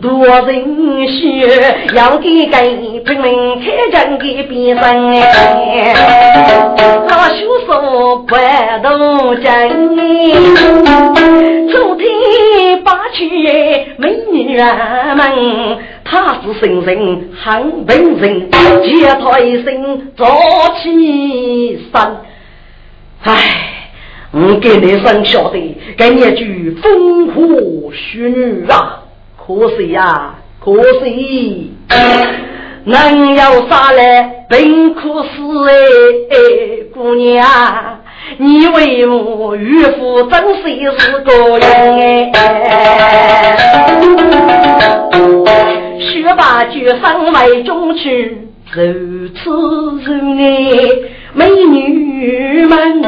多人血，要给给拼命开战给边生哎，他修手不动真，昨天把去美女儿们，他是神人很本人，接他一声早起身，唉。我给你生晓得，给你一句风火虚女啊！可惜呀，可惜，能有啥来本可死哎，姑娘，你为我岳父真是是个人哎，学把酒上外中去，如此如爱美女们。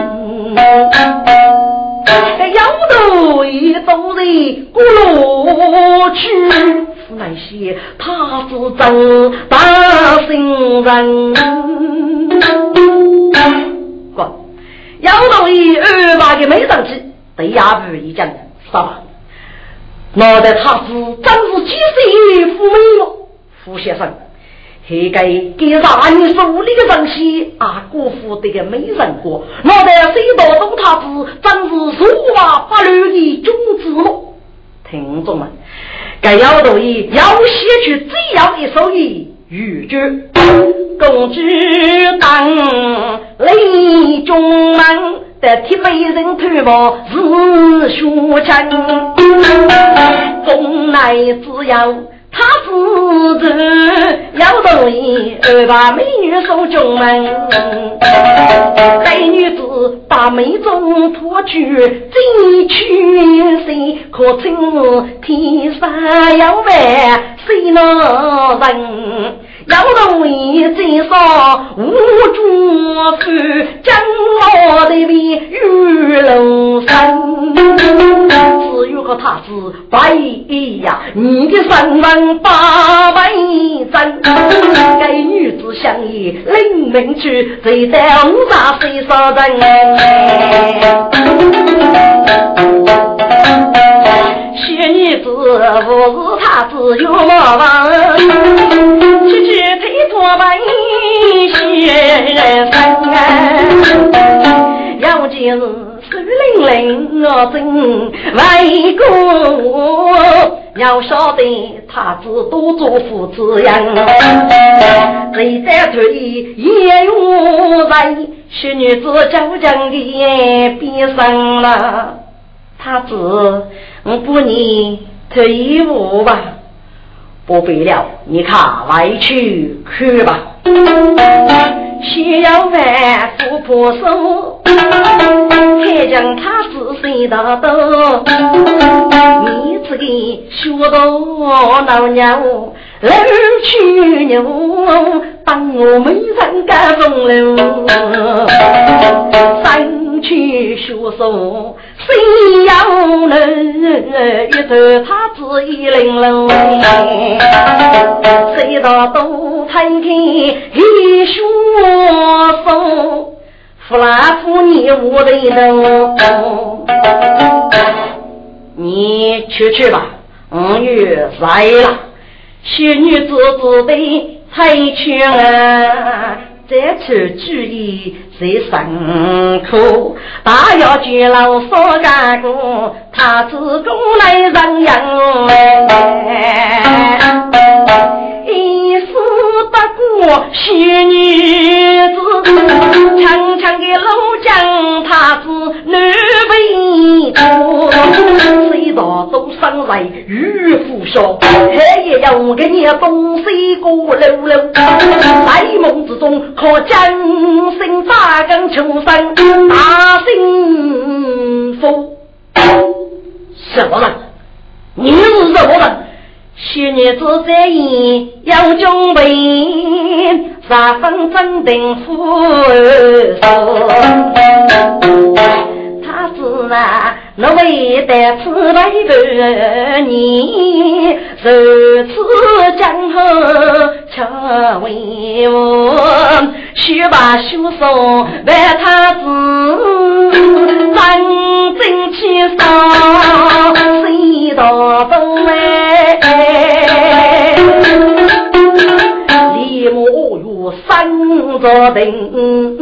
这摇头一走人过路去，那些他是真大心人。过摇头一二把个没上去，对衙门一讲，啥吧？脑袋他是真是几岁富美了，傅先生。这个给让你手里的东西啊，辜负这个没人过。我的水道东太子真是说话不留的君子了。听众们，该要同意要写出这样一首语句：公主当雷中门，得替美人推磨是学成，风来只要。他自知要同意，二把美女送进门。该女子把眉中脱去，金去谁可称天上有万谁能人？要同意最少无主夫，将我的命玉龙山。和他是白呀，你的身份八百真。该女子相依临门去，谁在五杀谁杀人？小女子不是他自有马房，推脱门先生，要见水灵灵我真为国，要晓得他只多做父子样，谁在退也有人，小女子将将的变上了，他只不你退伍吧，不必了，你看外去去吧。需要万夫婆手，才将他子生大多。你这个学到老娘，老去牛，帮我没人干风流。三去学手，谁要能一头他子一玲珑，谁道都摊开一学手，弗拉夫你我的人，你去去吧，五月来了，仙女子子的才去了。再次注意在身口，大要见老少干过，他自古来人样一丝不过，仙女子，长长的路江。苦，谁道都生来与夫笑，黑夜要给你东西过溜溜，在梦之中可将心扎根求生，大幸福。什么人？你是什么人？许女子在言要准备，十分镇定富他是啊，那为得此为个你，如此江河却为我，须把修送为他子，真正气上谁道东哎，三座顶，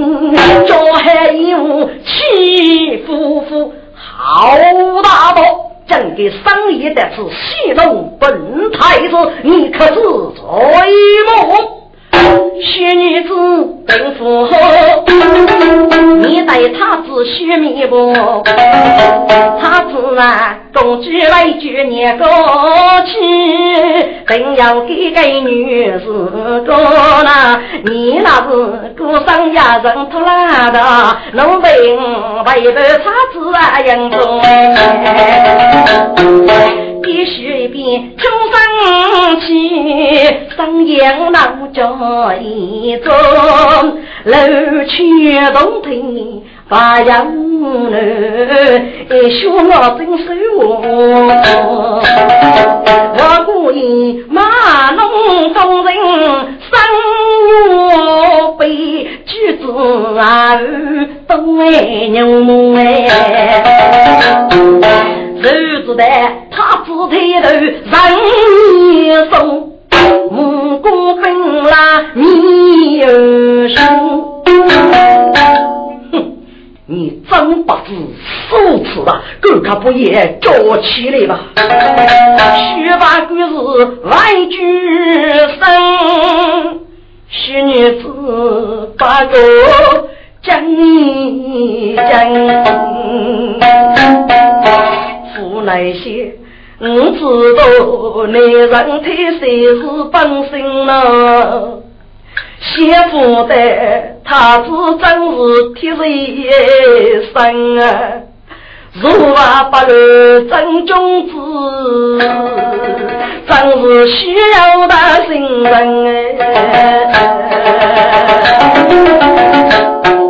叫还有七夫妇，好大宝，整个生意的是戏弄本太子，你可知罪么。薛女子本富厚，你待他子须弥不？他子啊，公举来举年过去，定要给个女士过那，你那是孤身一人拖拉的，农民为了他子啊养中，必须一边终生气，生养老家一种，楼去洞庭把杨女，学我真手我，我故意马弄风人生我悲，举子儿都爱牛哎，手子的他只抬头人一送。木工分啦，你有数。哼，你真不知羞耻啊！狗可不也叫起来吧？须把鬼是万句声，许女子把个讲讲，负那些。我知道男人太谁是本性了，媳妇的他子真是铁人生啊！如啊不如真君子，真是需要的新人哎！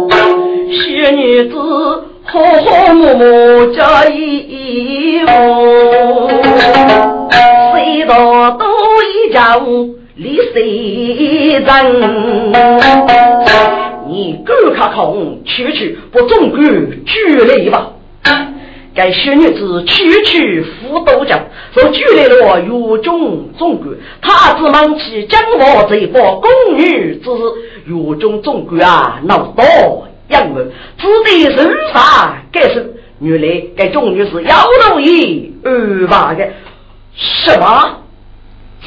小女子好好默默加衣服。谁道都一家李谁人？你赶快空去去，不总管举来吧。该小女子区区辅导讲，说举来了狱中总管，他只忙起将我这把宫女之狱中总管啊，闹到杨文，只得受罚该是原来该种女是妖道一二八的。什么？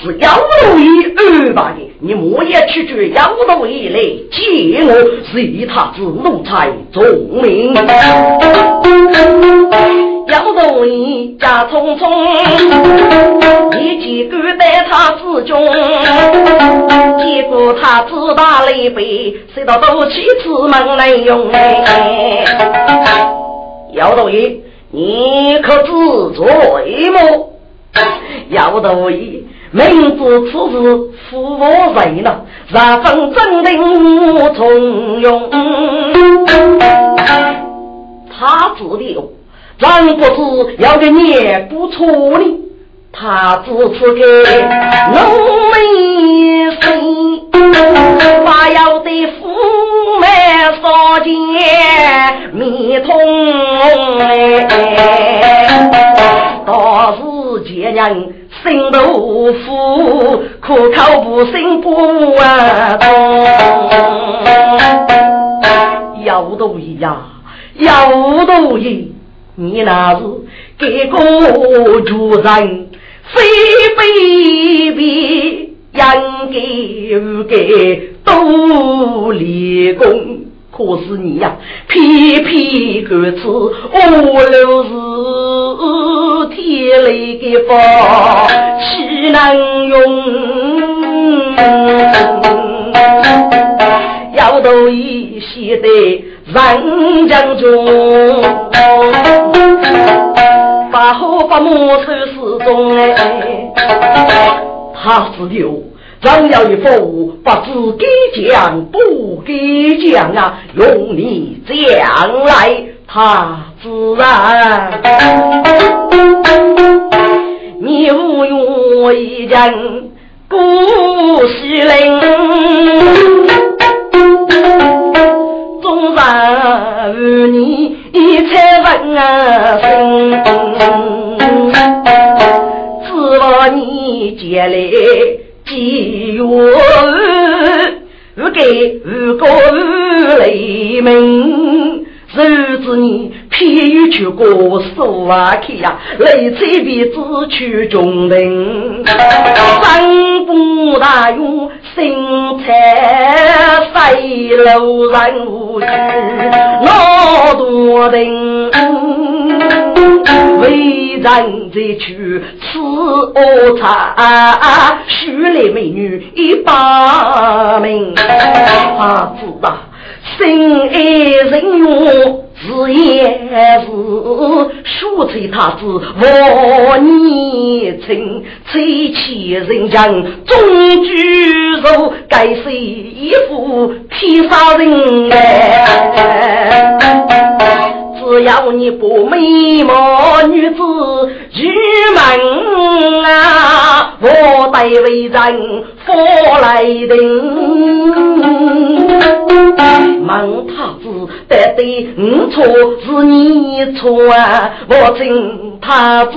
是妖奴一二八的？你莫也去追妖奴一来接我，是以他之奴才聪明。妖奴一家匆匆，一记赶在他之中，结果他自打雷背，谁到斗气出门来用哎？妖奴一，你可知罪么？要得意，明知此事负我人了，十分镇定从容。他知道，人不知要给你不错呢。他只此给农民生，把要的父母烧钱米通哎，倒是。见人心豆腐，可口不胜不啊！要多一呀，要多一，你那是给个主人，非非别，应该给都立功。可是你呀，偏偏如此，我留是天雷的法，岂能用？要多一些的人将中，好把木头始终哎，他是有。张要一副不知给讲不给讲啊，用你将来他自然。你无用一人故事灵，终然与你一切问心，只望你接来。几月不给不过雷鸣，日子你偏又去过苏瓦克呀，雷吹鼻子去中人，山不大用新菜飞路人无趣，老多人。为人在去吃恶茶，许来美女一把名。他知道心爱人用是也是，说起他子我年轻，最气人家终居肉，该是一副天杀人哎。只要你不美貌女子入门啊，我待为人佛来定。孟太子得对你错是你错啊，我请太子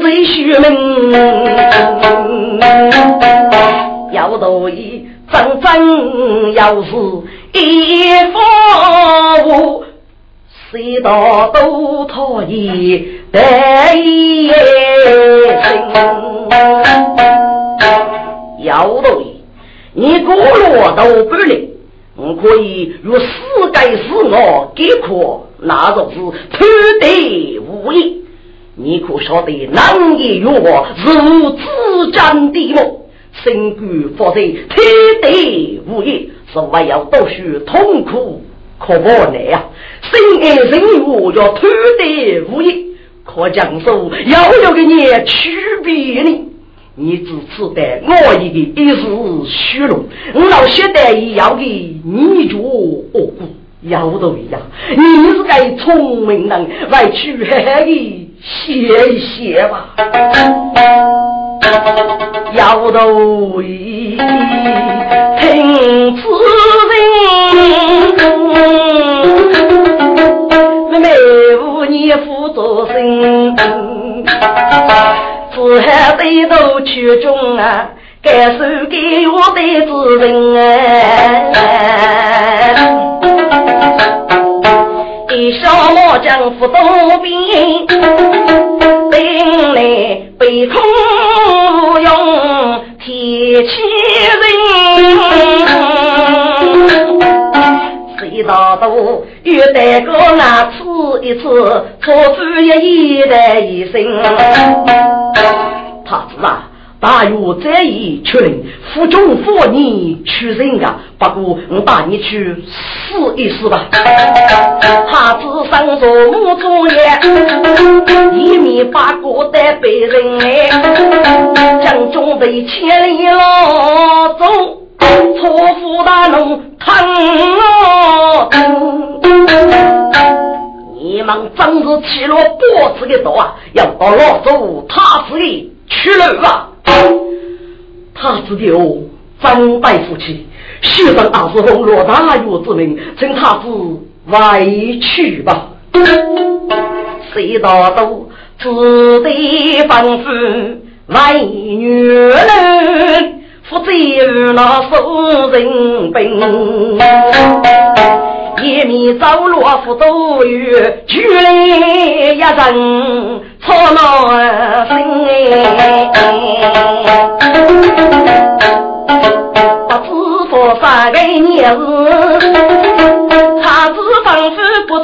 最虚名。要多一真真要是一副。谁道都讨厌得心，要对，你过落都不灵，我可以如世界是我给可，那就是偷得无益。你可晓得难言与我如此战的么？身居佛在偷得无益，是为要读书痛苦。可不来呀！心爱人物要偷得无益，可讲说要有个你区别呢。你只吃得我一个一时虚荣，我老晓得要给你做恶果，要都一样。你是该聪明人，外去嘿嘿的歇一歇吧。要都一听此人。妹妹无你负责心，只喊对头曲中啊，感受给我的主人哎。一小毛将扶多兵，兵来被空用铁骑人。谁道多，又带个那吃一次，错付一夜的一生。他子啊，大约这一群负重负你去人啊，不过我带你去试一试吧。他子上座木竹叶，一米八个的被人哎，将中队千里老走。错付大龙疼啊！你们真是起了脖子的刀啊！要到老祖他子的去了吧！他子的哦，张大夫妻，学生二十红罗大岳之名，请他子外去吧。谁道都只得吩咐外女人。负责那收人兵，一面走路扶都有，举来一人操劳心不知多少个年日。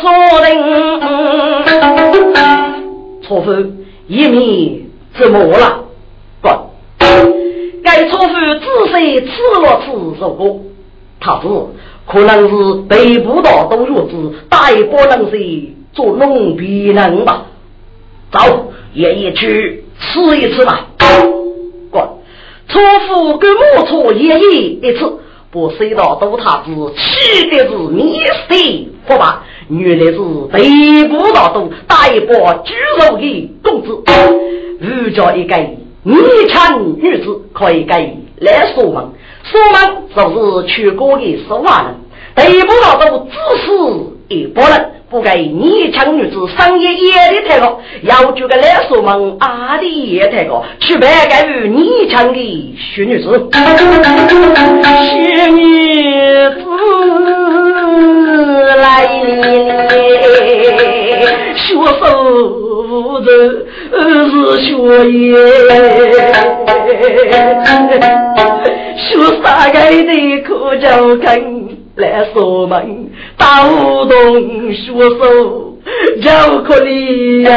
错人，错夫一面怎么了？不，该错夫仔细吃了吃肉果，他是可能是北部的都弱子，大波能是做农必人吧？走，爷爷去吃一次吧。过，错夫跟木错爷爷一次。不知道都他子气的是迷失好吧？原来是北部大都大一把猪肉的公子，儒家一个女强女子可以给来说门，说门就是去过的十万人，得不到都只是一拨人。不给女强女子商业也的太高，要求个来说们阿的也太高，去白干于女强的虚女子，徐女子来了，学手子是学业，学啥个的可叫根。来锁门，打不动学手就可怜呀！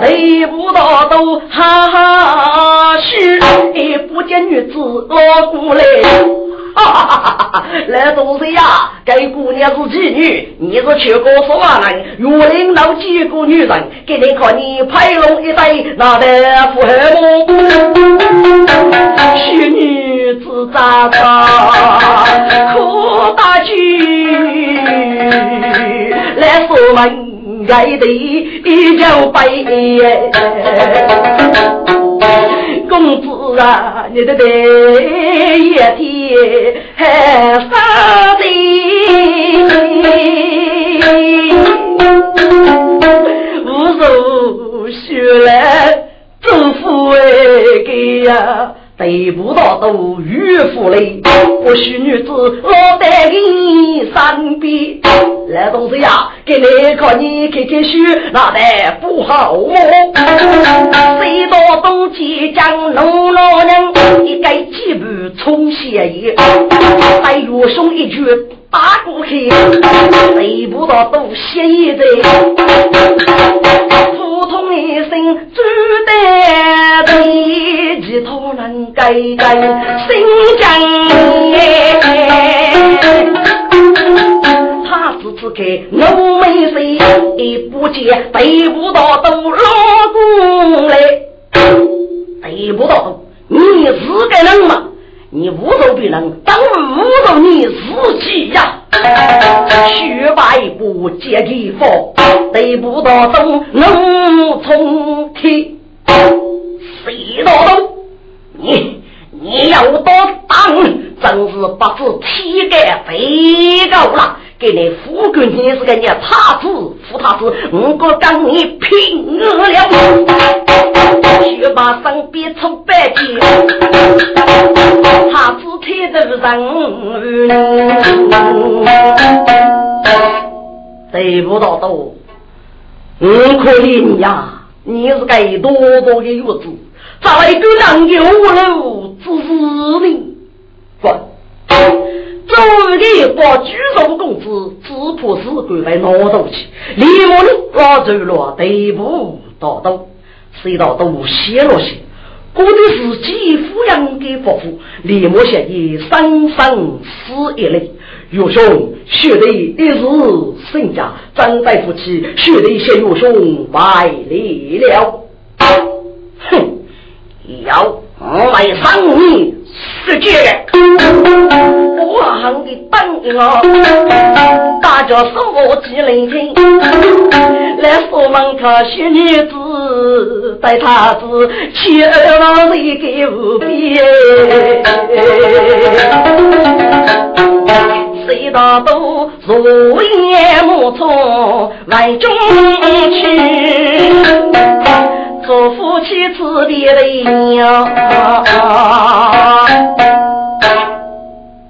得不到都哈哈嘘，不见女子老过来。哈哈哈哈哈！来东西呀，该姑娘是妓女，你是全国十万人，若领到几个女人，给你看你拍龙一对，那得富合么？虚女子咋咋可大举，来说门爱的一脚背。公子啊，你的爹一天还发的，无数血来祝福哎给呀。得不到都与夫嘞，我许女子我带你身边。来东西呀，给你看你开开书，那得不好哦。谁到东街江农老人，一盖几步冲斜叶，还岳兄一句打过去，得不到都写一在。普通一生只得对其他人改改心境，他只只给我没谁，也不见对不到都老公来，对不到都你是个人吗？你侮辱别人，当侮辱你自己呀！学把一步接地方，得不到东能从天，谁道东？你你要多当，真是不知体格肥高了。给你富贵，你是个你他子，富他子，我哥跟你拼了！学把身边出白金，他子贴的人，对不到多，我可怜呀！你是个多多的月子，咋一个能有了？只是你，滚！周日把举重公子只怕是归来拿东西，李某呢拉走了队部大刀，谁道都泄了些，估计是继抚养给伯父，李某现已生生死一类。岳兄，血的一日身家，张大夫妻血的先岳兄败离了。哼，要我来伤你。是这个，我喊的等我，大家说我几人听，来说门口小女子带他子，去二老一个无边，谁道都如烟莫从外中去。做夫妻子的泪鸟，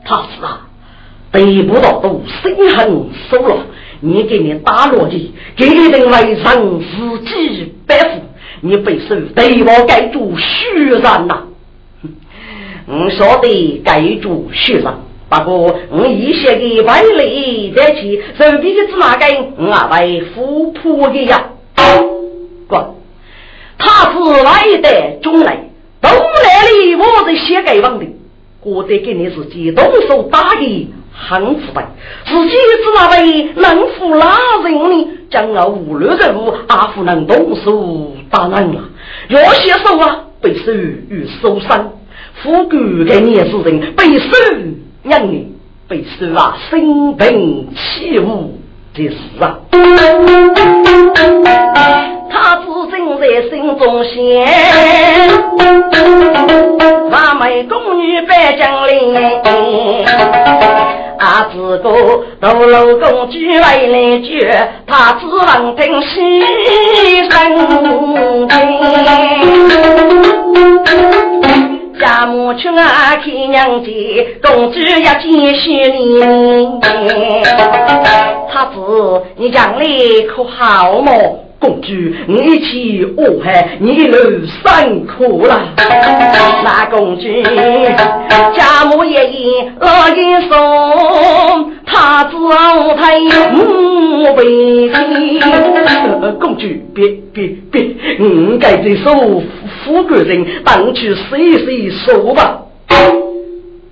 他死了，得不到都心狠手辣，你给你打落地，给你人来上自己百户，你被受对我盖住虚然呐！我晓得盖住虚然，不过我一些的外力在起，手边的芝麻根我为富婆的呀。哥，他是来的中来，东来里我是写给王的，我得给你自己动手打的。很腐败，自己知那位能服哪人呢？将我无论人物，阿夫能动手打人了。有些手啊，被手与受伤，富贵的年轻人被手让你被手啊，生病起舞的事啊。他自正在心中想，完美宫女拜将领。啊，自个独楼公主为来绝，他只能听牺牲情。家母去啊看娘家，公主要继续你。他子，你将来可好么？公主，你去我害，你路辛苦了。那公主，家母爷爷老一说，他知我太母为妻。公主，别别别，我该这首富贵人，当去细细说吧。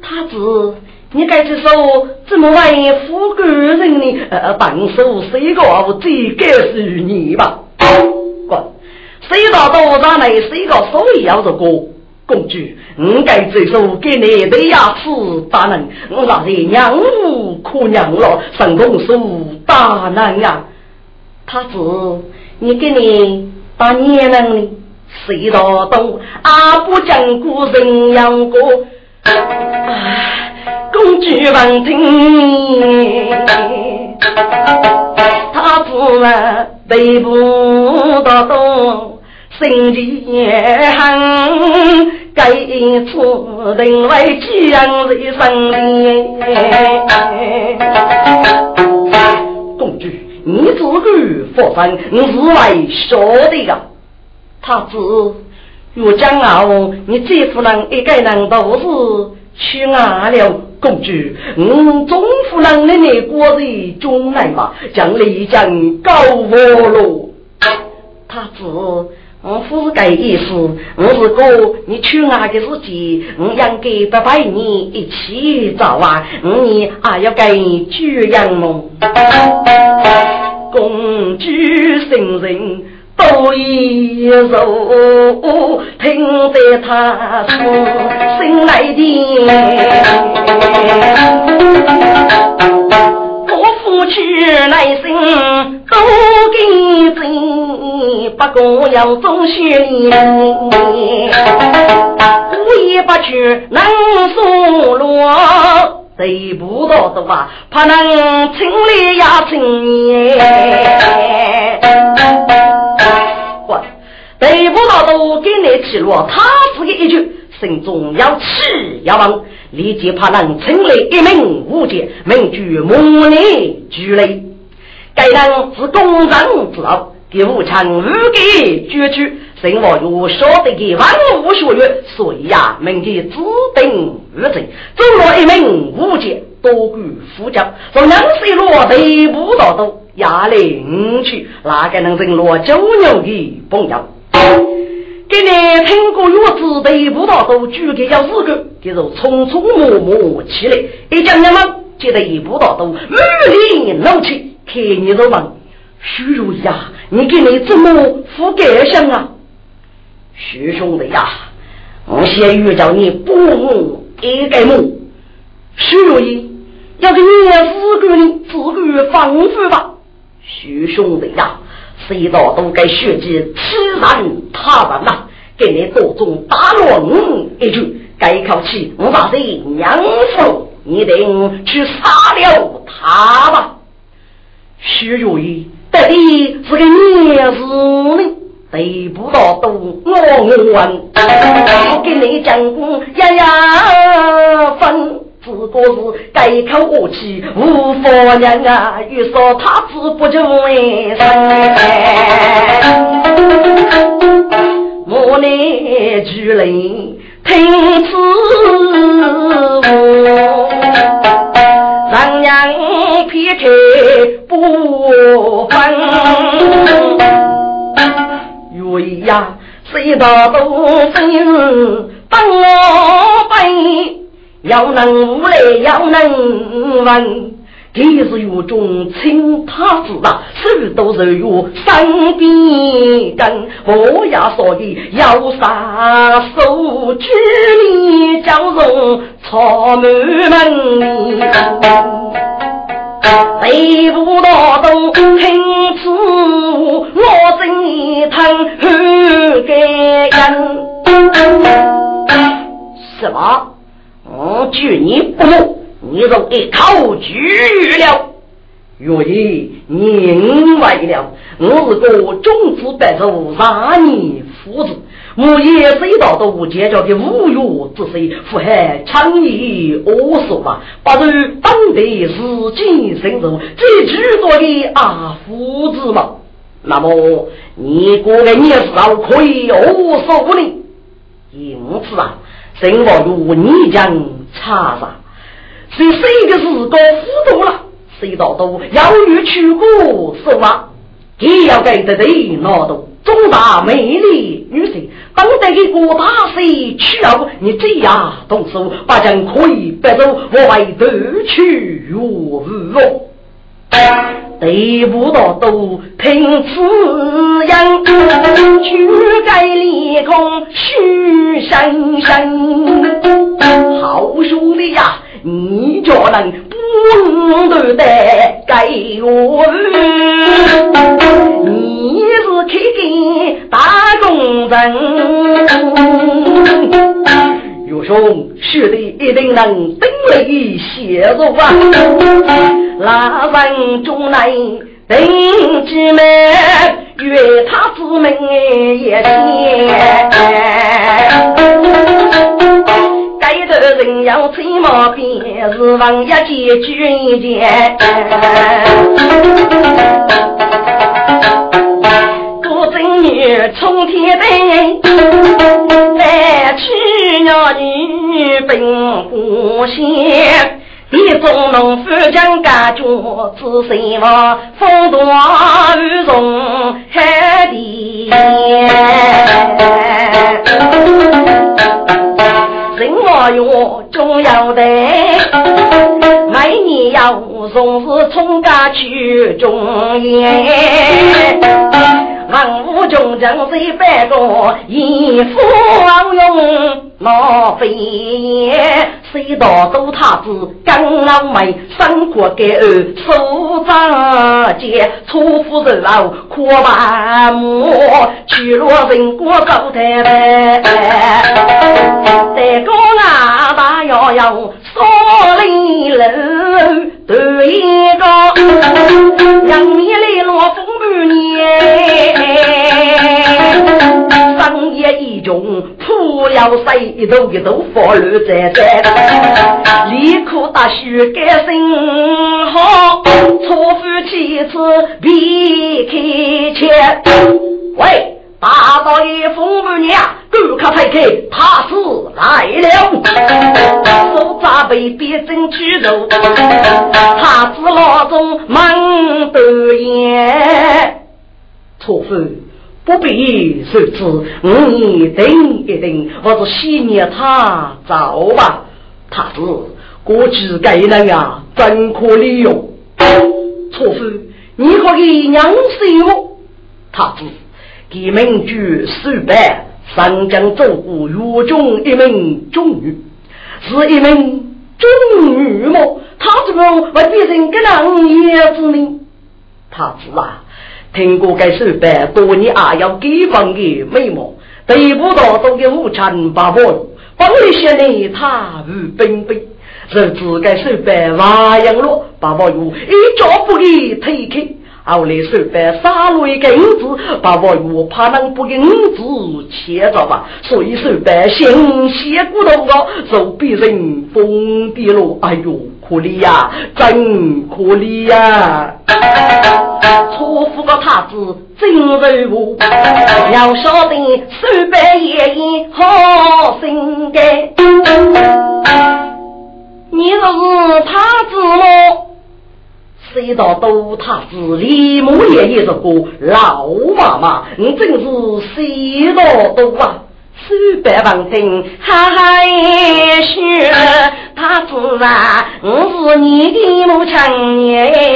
他知。你该去说怎么为富贵人呢？呃，当手谁个最该是你吧？谁到多上来，谁个手里要着过？公主，我该这手给你的牙齿大能，我那是娘无可娘了，神功手大能呀！他是你给你打年能呢？谁道东阿不讲古人养过？公主闻听，他自然背不到东，心里恨，该出定为将人生公主，你自个发生，你是为晓得的。他子，若将傲，你这夫人一个人都是。去哪了，公主？我中夫人的那果子中来嘛，将丽江告我了。他子，我不是这意思，我是哥，你去哪的日子，我应该不陪你一起走啊。你还要跟主样么？公主生人。多一柔，听得他说心来的，我夫妻来生都给真，不过要忠心，我也不去能说落。得不到的话，怕能清理呀清耶。我得不到都给你记录，他自己一句，心中要气要忘，立即怕能清理一名武杰，名居母女俱雷。该人是公正之后，给武昌五给绝去。生活有晓得的万物学院，所以呀，名的指定日正，走了一名武杰，多管副教，从两岁落地不到都压领去，哪个能成落九牛的朋友？给你听过月子地不到都举给要四个，就匆匆忙忙起来，一讲你们觉得一步到都满脸怒气，看你都问徐如意啊，你给你怎么覆盖上啊？徐兄弟呀，我先预叫你不母一个母，徐如意要给你自个的自个防护吧。徐兄弟呀，谁道都该学习欺人他人呐，给你多种打乱一句，该口气我把这娘夫，你得去杀了他吧。徐如意到底是个娘子呢？得不到都我我问，我给你讲过呀呀分，只不过是改口恶气无法娘啊，越说他止不就为我乃巨人听此开不分。月呀，谁道都分，帮我背，要能无来，要能问。今日有中请他子啊，手都是有三边根，我呀所以要杀手举里交融草满门里，谁不到都听此我真一趟后干什么？我举你不用？你若一口拒了，愿意宁为了。我是个种子百寿三年夫子，我也是一道都结交的无月之水，祸害长义恶说吧，不如当地自己深入最知多的阿夫子嘛。那么你过个年少可以何所呢？因此啊，生活如你将查查。是谁的时光糊涂了？谁道都要欲去过是吗？也要给得对拿到中大美丽女性，当得给国大谁去了？你这样动手，把将可以白走，我为夺取如无哦。得不到都凭此样，去盖立功须生生。好兄弟呀！你叫人不能得该我，你是开根大工人，岳兄兄弟一定能登来协助啊！那人中来登几门，约他之门也见。人要吹毛鞭，是王爷解决一件。多正女冲天灯，来娶了女本不贤。一中农夫将家眷，只希望风大雨中海底。人我用，重要的，每年要从事从家去中原，万物中将谁百个一夫用莫非也？谁道都他子刚老妹，生活给儿手掌间，错夫人老可把母，去落人过走太白。再讲啊，大要要少林楼，对一个让你来落风半年。扑了谁一头一头发绿在在，立刻大雪改生好，错夫妻子别开钱。喂，大少爷风母娘，赶快退开，他是来了。手扎被别针举肉，他是老中忙得眼，错夫。不必受之，你等一等，我是昔年他走吧。他是过去该人啊，真可利用。错夫，你可以娘死我。他是给民主守办，上将走过狱中一名中女，是一名中女吗？他怎么会变成个狼爷子呢？他是啊。听过该手办多年啊，要给放的美貌，得不到都给无常把握，帮你些呢他无本本，日子该手办瓦样了，把握有一脚不给推开。后来手办杀了一个银子，把我又怕能不给银子牵着吧，所以手办心血骨头啊，就变成疯的了。哎呦，可怜呀，真可怜呀！错付个太子真柔物，要晓得手办爷爷好心肝。你若是他子么？谁道都他是李母爷爷这个老妈妈，你真是谁道都啊！数百万听，哈哈一笑，他自然我是你的母亲耶。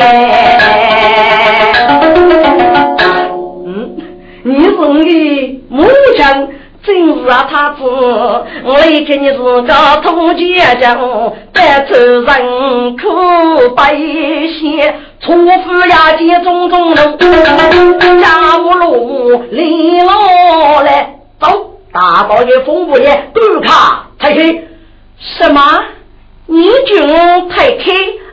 嗯，你是我的母亲。真是啊，他子，我一看你是个土倔强，白头人苦悲喜，错付呀见种种路，家务路离我来，走，大道爷风不爷，赶卡抬开，什么？你军抬开？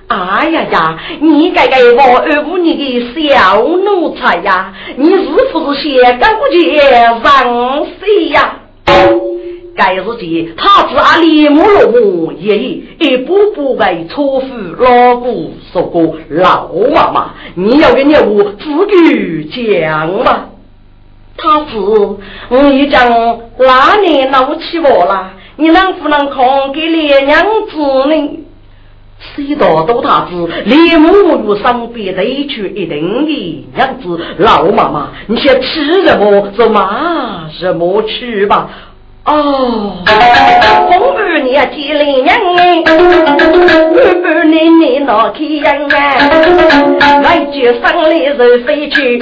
哎呀呀！你该该我二五你的小奴才呀！你是不是先干过去上谁呀？该日间，他是阿里木落木爷爷一步步为错付老姑说过老妈妈，你要给业务自己讲嘛？他是我一讲那年闹起我了，你能不能空给莲娘子呢？谁道都他子，连母与身边对去一定的样子。老妈妈，你先吃什么就骂什么去吧。哦，红儿你接来娘哎，红儿你你闹开样哎，来句生来人飞去，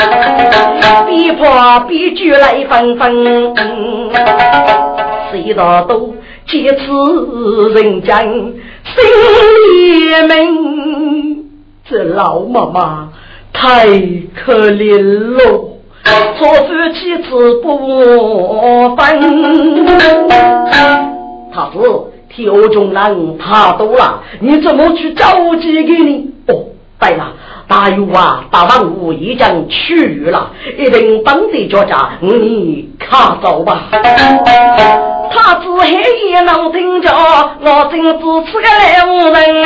比破比举来纷纷。谁道都几次人间。心里明，这老妈妈太可怜了，做夫妻子不分。他是挑中人，他多了，你怎么去着急给你？哦，对了。大有啊，大王我已经去了，一定当地脚家，你看走吧。他只黑夜能听着，我真只是个烂人。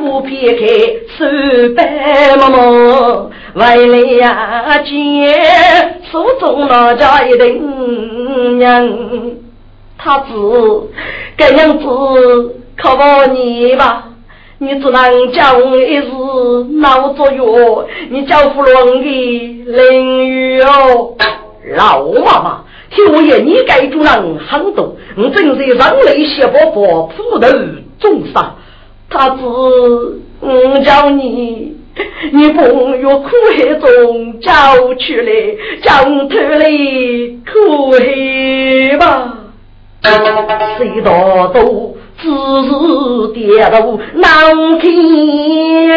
不撇开手白毛毛，为了呀见手中那家一定娘，他只这娘子靠我你吧。你只能叫我一时闹作药，你叫不了我的淋雨哦。老妈妈，听我言，你该做人很多，我真是人类血伯伯，普头重伤。他只我叫你，你朋友苦海中叫出来，将头来苦海吧，谁道都。只是跌入南天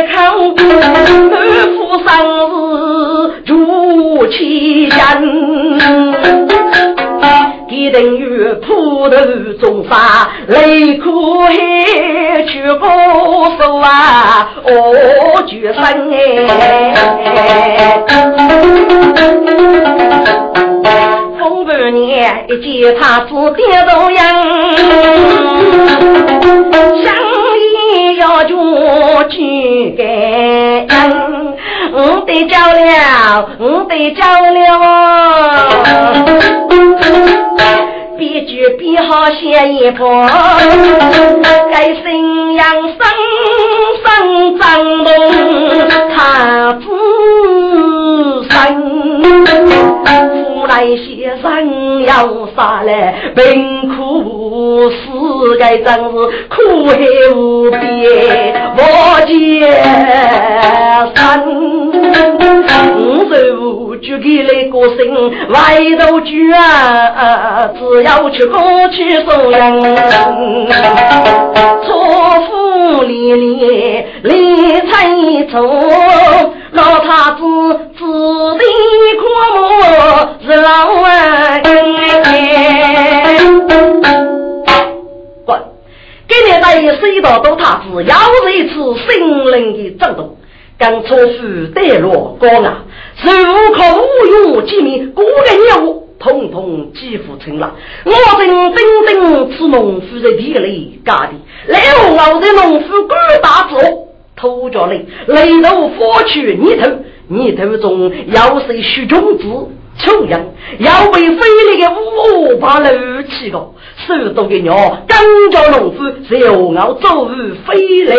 坑，满腹生死如其人，一等于普头中杀，泪哭海去不收啊，我决生哎。风半年，一见他子跌倒样，想你要就去干，我得着了，我得着了，别句别好写一封，该信阳生生张龙，他子生。来些人要杀来，贫苦世界真是苦海无边，我见生，五十就给那个心外头住啊，只要去过去送人，错付连连连财走。老太子自立阔目是老万 滚！今年在水道都太子又是一次心灵的震动，跟错夫带落高啊，是无可无用见面，个人业务统统几乎成了。我正真正吃农夫的地里干的，来我的农夫干大做。头着嘞，雷头火去泥头，泥头中要是许种子，抽样要被飞来的五把楼起个，手中的鸟，刚叫农夫小咬走飞来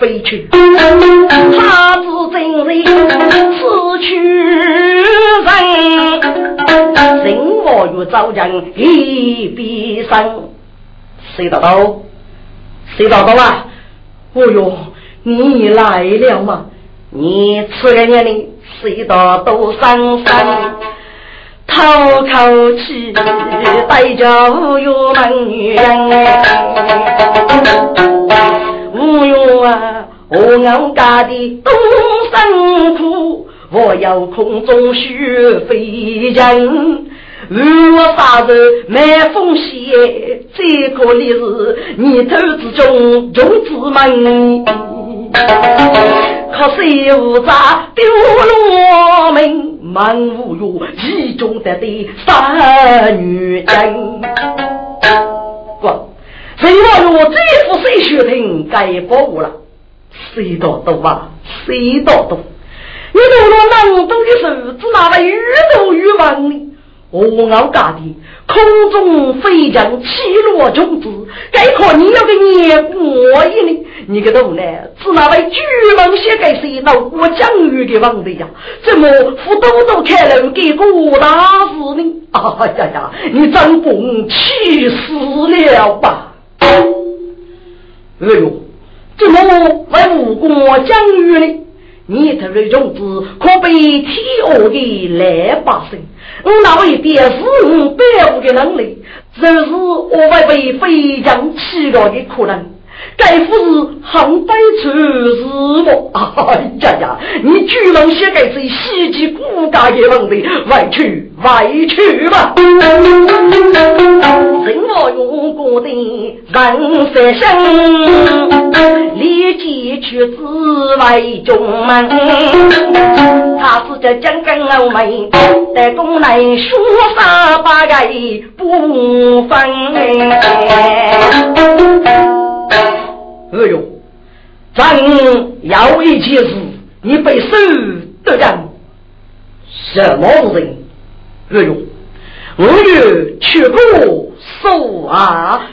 飞去，他自真人此去人，人我欲早将一笔生。谁道道？谁道道啊？哦哟，你来了吗？你吃个年龄，谁道都上山，透口气，带着无忧门女人。无忧啊，我熬家的东山苦，我要空中学飞人。如我杀人满风险，最可的是泥头之中用子门，可惜无渣丢了命，忙无用意中得的杀女人。不，谁话我这副谁血听该保护了？谁多多啊？谁多多？你到了南东的时只拿来越多越忙呢？我傲嘎的空中飞将起落种子，该靠你要个年过一呢？你个头呢？是那位巨蟒写给谁闹过江鱼的王的呀？怎么扶兜兜开了给郭大事呢？哎呀呀！你真公气死了吧！哎呦，怎么为吴国江鱼呢？你头的种子可被天鹅的来把生，我那位便是我百户的能力，这是我会被飞将起落的可能。该不是很悲愁是么？哎呀呀！你居然写给这袭击骨架的问题，委屈委屈吧！人我用过的人三生，立即去自为中门。他是这江根老妹，在宫内说啥八个不分。哎呦，咱要一件事，你被收的人什么人？哎呦，我欲去过手啊！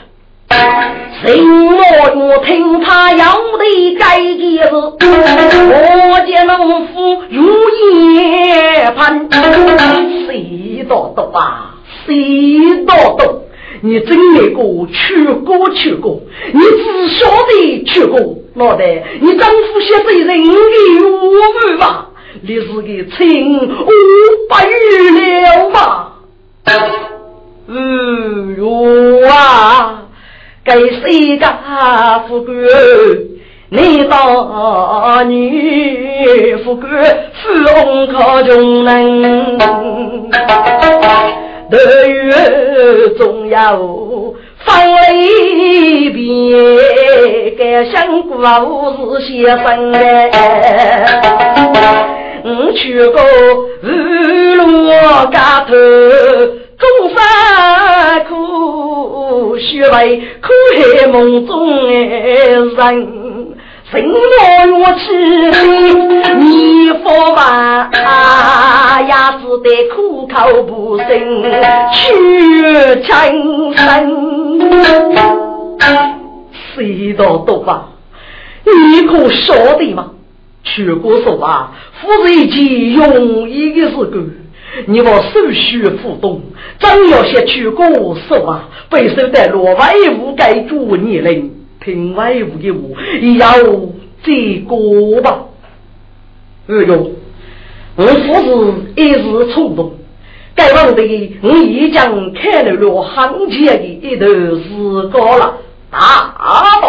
谁我听他要的该件事，我见农夫如夜盼，谁多多啊？谁多多？你真那个去过去过，你只晓得去过，老的，你丈夫写谁人的我们吧？你是个亲五百余了吧？哎呦啊！该谁家富贵？你当女富贵，富翁靠穷人。得月总要分离别，该想过是先生哎。我去过日落街头，终山苦，须为苦海梦中的人。生我我吃你佛吧，也只得苦口不胜，屈臣身。谁道多吧？你可晓得吗？全国说啊，夫人一件容易的事干，你我手续互动，真要些全国说啊，备受的罗外无该主你人。听外务的务，要这个吧。哎呦，我父子一时冲动，该忘的我已经看了了行前的一段时光了。大伯，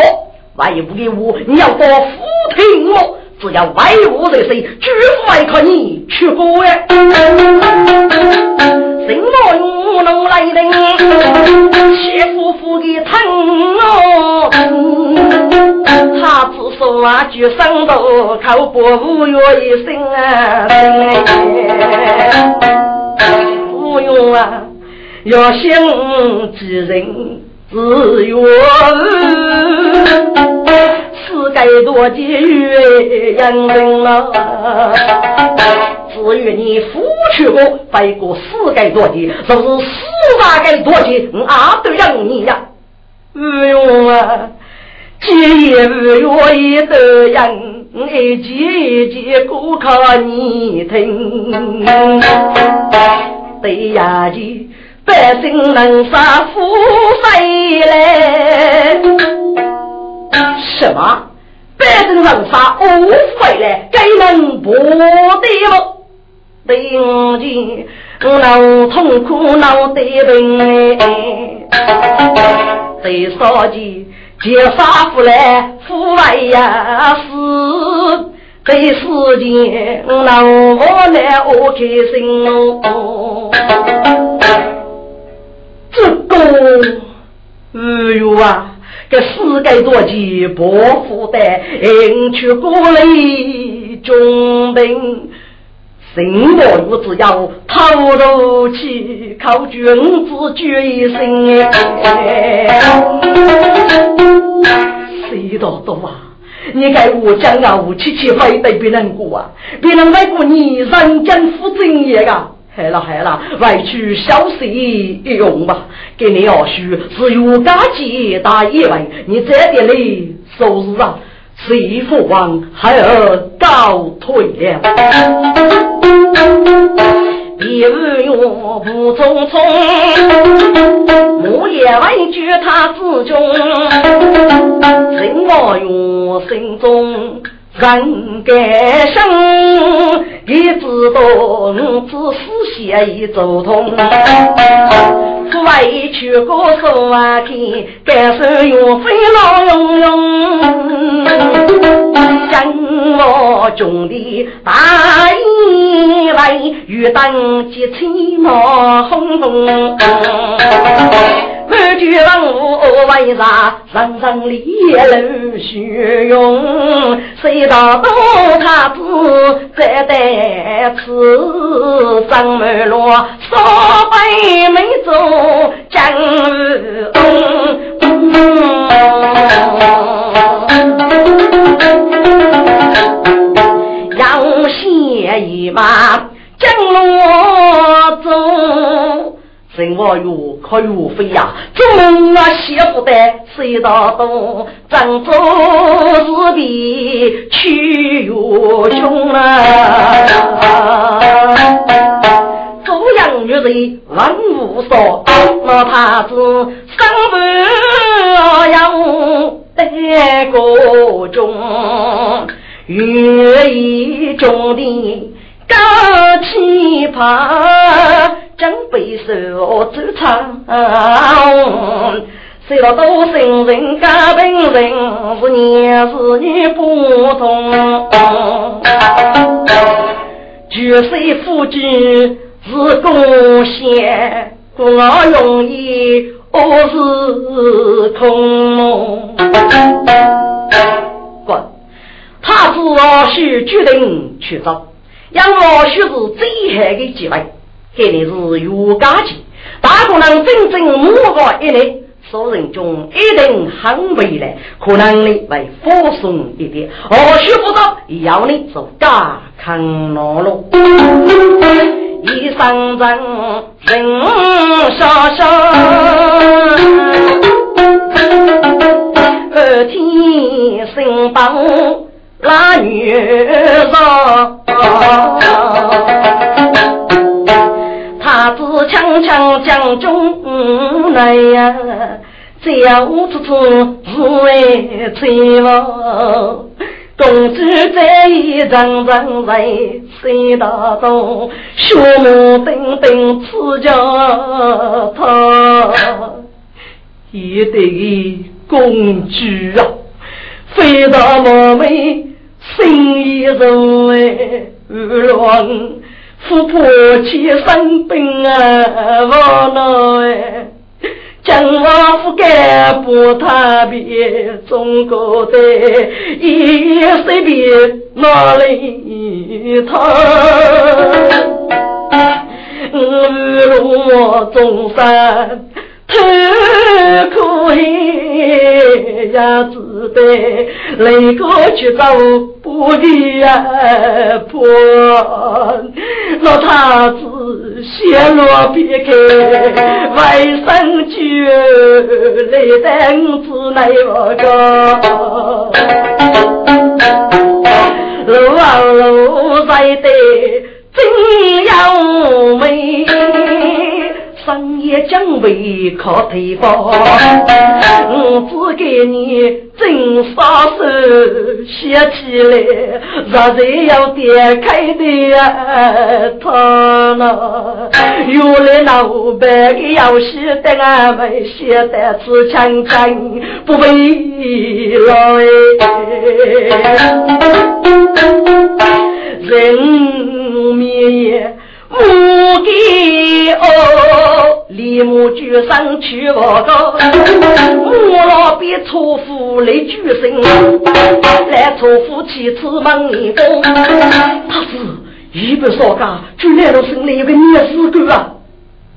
外务的务，你要多服听我。只要外务这些，绝不会靠你去过呀。什么用能来的？谢夫妇的疼哦。他只说啊句生道，靠伯父约一生啊。不用啊，要想几人。只愿世界多节约养人了，只愿你付出过飞过世界多节，就是世界多节，我都让你呀！哎呦啊！今夜月一得人，一节一节过客你听。对呀，的百姓能杀富谁来？什么？百姓能杀无费来？该能不的吗？对我见闹痛苦闹得病哎，对少钱借杀富来富来呀死。对世间闹我来我开心哦，这个哎呦啊，这世界多奇不负担，迎去过来中兵，什么日子要透露起，靠君子决心哎，谁道多啊？你该我讲啊，我七七非得别人过啊，别人为过你人间负正业啊，害了害了，外去消息一用吧，给你二叔是有家节大一位，你这边嘞收拾啊，谁父王还要倒退了。一月不匆匆，我也问句他之中，人我愿心中人该生，一知道我只是写一走通，委屈过手啊，看感受用非老用用。将我中的大衣来，欲当即起毛轰轰。满句文武为啥人人里流血涌？谁道多他子在得此上门罗，少杯美酒将要写一马将罗走。人我有可有非呀？中啊，媳妇的谁道东？张州是比去又穷啊！做养女人万无说，那他子生不要得个中，愿意中的高气派。真被受走长，谁道都生人家本人是男是女不同，举谁夫君是贡献，我容易我是空梦。滚！他只需决定去走，让我许是最好的机会。给的是有家境，大可能真正摸过一来，所人中一定很未来，可能你会放松一点。或许不到要你做家康劳碌，一生人人杀杀，二天生帮那女人。他子强强将中来呀，叫出出是为催我。公主在一人人在谁大东，血目等等刺着他。一对公主啊，飞到我们心一人哎，乱。富婆起生病啊，我那将我夫该不特别，中国的一随便哪里他，我我中山。太可惜呀，只得来个去找不的呀婆，那他子陷落别开，外甥举来等子来我个，路啊路在的真要美。深夜将为靠推包，我只给你真杀手写起来，实在要点开的他呢。原来那五百个游戏的俺们写的是强强不为来，人灭。母给哦，李母举上去我高，母老比错夫来举身，来错夫妻子忙一工。他是一不少家，就来了生了一个孽死狗啊！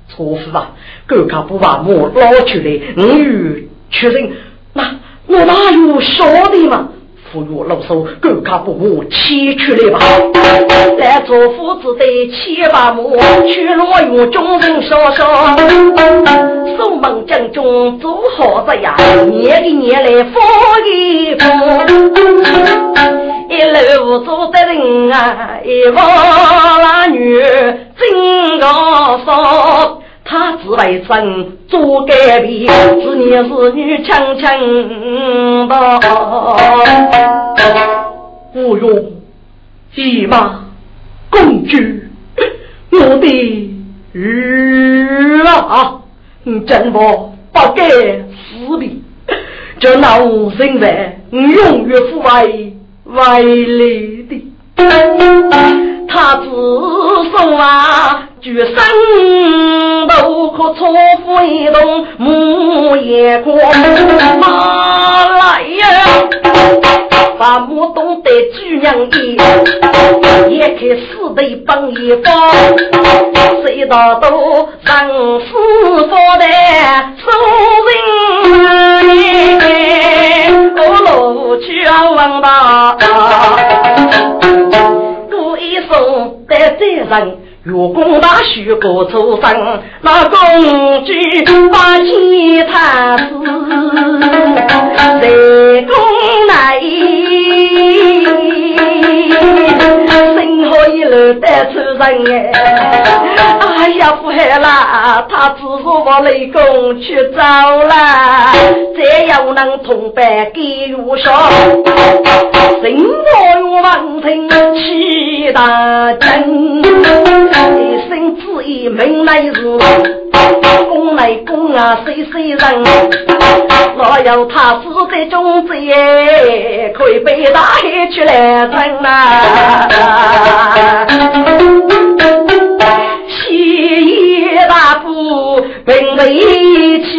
错夫啊，狗家不把母捞出来，我有确认，那我哪有晓得嘛？不如老手更加不我牵出来吧，来做夫子的牵把母，去罗院众人说说，守门将军做好子呀，年一年来发一封，一路做的人啊，一房女真高说。他自为生做改变，是男是女轻轻的。不用骑马公举，我的儿啊，你真我不该死的，这老人为永远父爱为来的。他自说啊，举身都可错夫一动，木也光马来呀，把母懂得举娘意，也开四对帮一方，谁道都让师傅的收人，我路去问吧。一送在这人，月宫大须过出生，那公主把钱他是在宫内，路带出人哎呀，不害啦，他只是我雷公去找了，这样能同伴给我说，人我王听起大阵，一生之意命来日。公乃公啊，谁谁人？若有他死在中子耶可以被大海去来争啊。西野大夫并未起，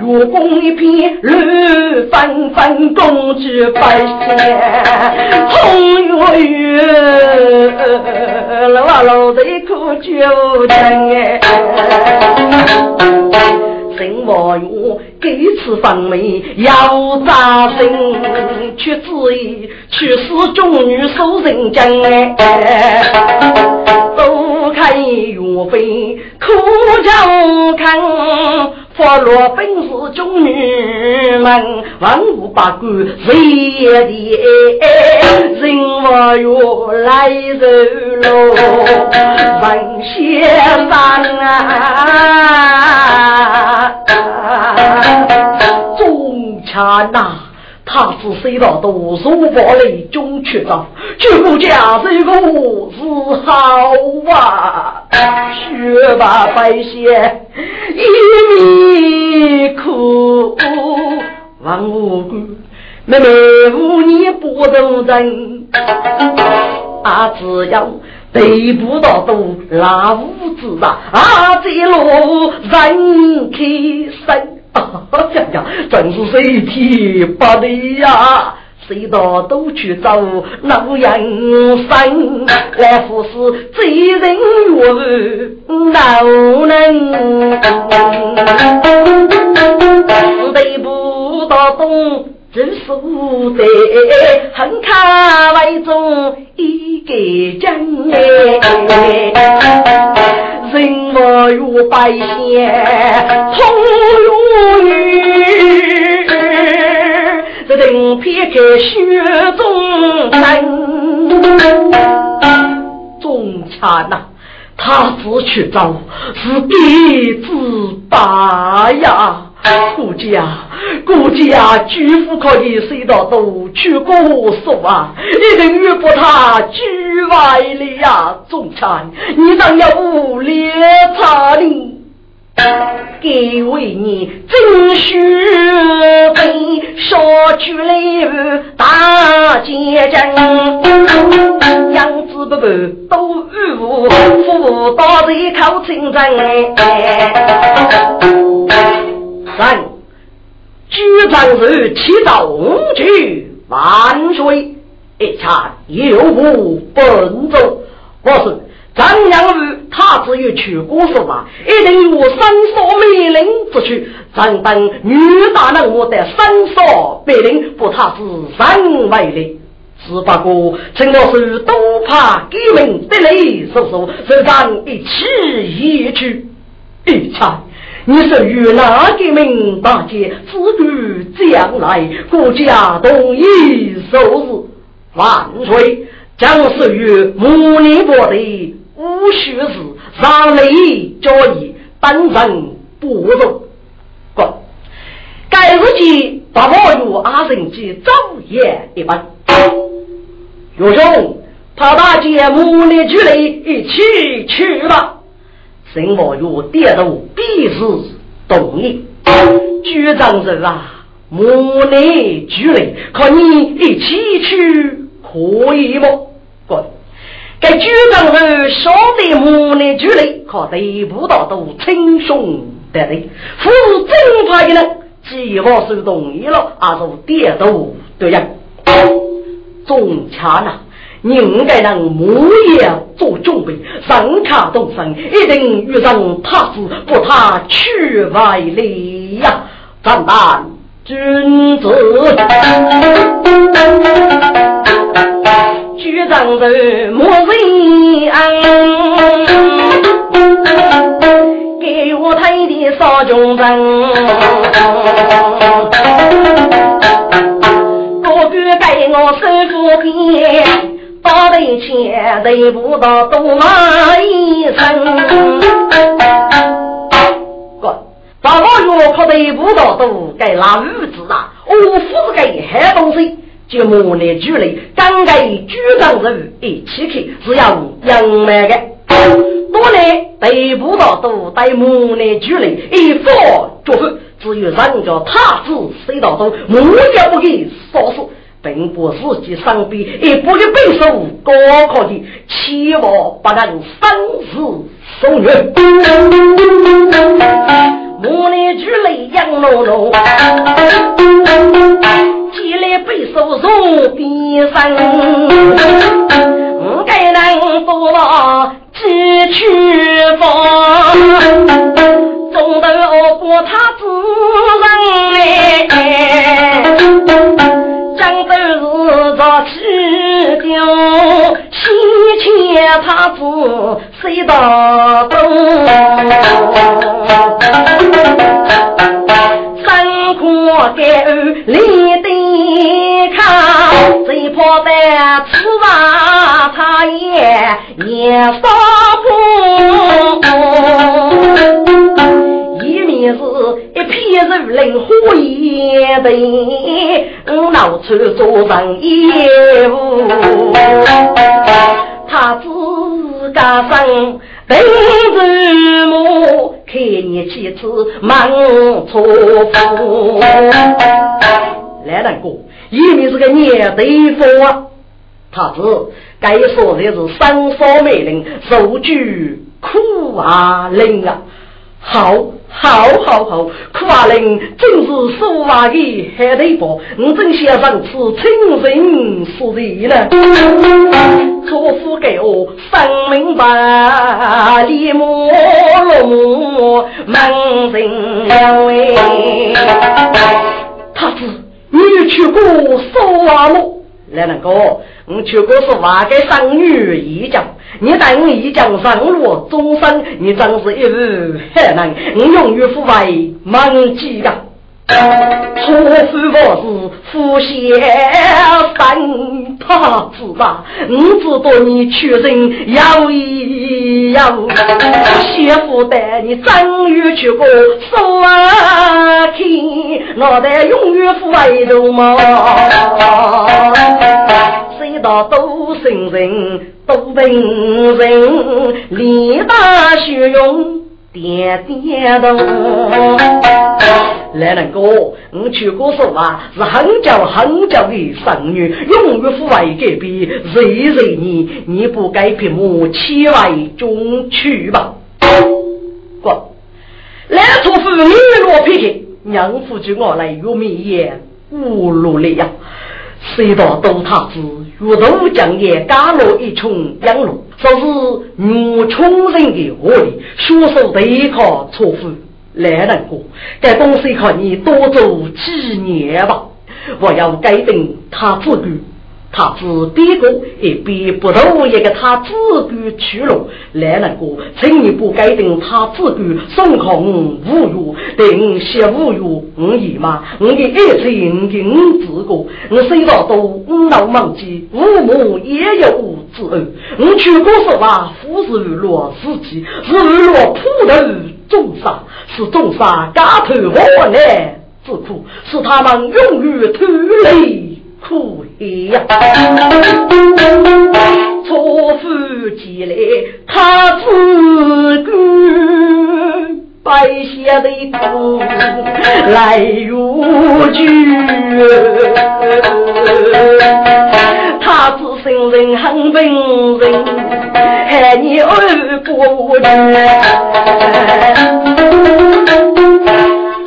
如宫一片绿纷纷，公主百姓红月月，老老的苦酒斟哎。人我用给此方面要扎身，却自意去使中女受人将哎，都看岳飞苦叫看。佛罗本是中女们，文武八官谁也的，人我越来人喽，文先生啊，中强呐。他是谁道都如法雷中去找，去顾家这个是好啊！学把白线一米苦，王五姑妹妹五年不动人，啊只要得不到都老子啊，啊这路人开身。啊呀呀，真是谁提不的呀？谁到都去找老人生，来服侍贼人月老人。对不到东真是无德，横卡为中一个将哎，人？我与百姓同如玉，这等撇开雪中人，中餐呐。他自去找，是弟子大呀！顾家，顾家，举夫可以随到都去过说啊！一定越不他居外了呀！总裁，你让要无脸查你。给为你真须为说出来大结阵，养子不不都与我，父大人靠亲人。三，局长是七道举万岁，一场有无本奏，我是。张杨玉，他只有去过说话，一定有三所命令之去。张等女大人，我的三所命令，不他是三为的。只不过，陈老师都怕革命得雷叔叔，就咱一起一去。一猜，你是与哪革命大姐，自古将来国家统一收拾万岁，将是与母尼伯的。无须是让雷交易，当人不容。过，该日记把我与阿人记早夜一般。岳兄，他大姐母女举来一起去吧。沈我与点头，必是同意。局长人啊，母女举来，可你一起去可以不？滚。该局长是晓得母女距离，可得不到都称兄得人，负正派的人，计划是同意了，阿是点头对呀。中枪呐，应该让母爷做准备，上卡动身，一定遇上他死，不怕去外里呀，咱们君子。局长的莫人安，给我抬的少军人，哥哥给我生副片，打得钱得不到多一生。哥，把我药可得不到多，该拿物资啊，我不是该害东西。就母女距离，刚刚局长人一起去，只要杨梅的。多年得不到都带母女距离，一发就会，只有人家他子谁到都母家不给说死，并不是己上边一步的背手高考的，千万不能生死送人。母女距离养老老。起来背手入边上，我该能做几去方，总得过他自人来，掉，先前他子谁道东？三国盖立的。最怕的吃完茶叶也烧不，一面是一片如林火焰的，闹出做人业务，他自家生本是母，看你妻子忙错夫，来人哥。一面是个年对夫，他是该说的是三嫂美人，受举苦阿玲啊，好，好，好，好，苦阿玲真是说话的海对夫，我真想上次亲人说的呢。错夫给我分明白，李莫龙门人哎，他是。你去过说话么？来人哥，我去过说话给生女一讲，你等一将上路终身，你真是一日海难，我永远不为忘记的。错夫我是夫先生，他知道，我知道你出身有一有，媳妇带你正月去过说亲，我的永远不为头毛。谁道都信人，都本人，力大学勇。点点头，来人哥，我去过说话是很久很久的生女，永远不会改变。谁谁你，你不该闭目七外中去吧？不，来错妇女落皮皮，娘夫就我来玉面也无路了呀。谁道都他子，岳都将也加入一重养路，说是女穷人的恶力，学手对抗错付来人过，该东西靠你多走几年吧，我要改定他自己。他自别个也别不到一个他自己去路，来那个，请你不该定他自己孙空无语，定些无语无姨妈，我的爱情定自个，我虽然都五老忘记，父母也有子儿，我去过说话，不是娱乐自己，是娱乐普头众生，是众生家头我来自苦，是他们永远脱离。苦呀！错夫起来，他自个白下的苦来如炬。他自身人很本人，害你儿不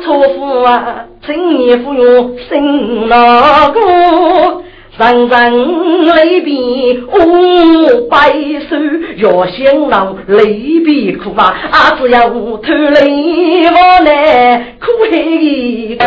错夫啊！请你服用新老歌，人人泪比五百首，要想老泪比苦啊，啊只要偷泪我来苦一个。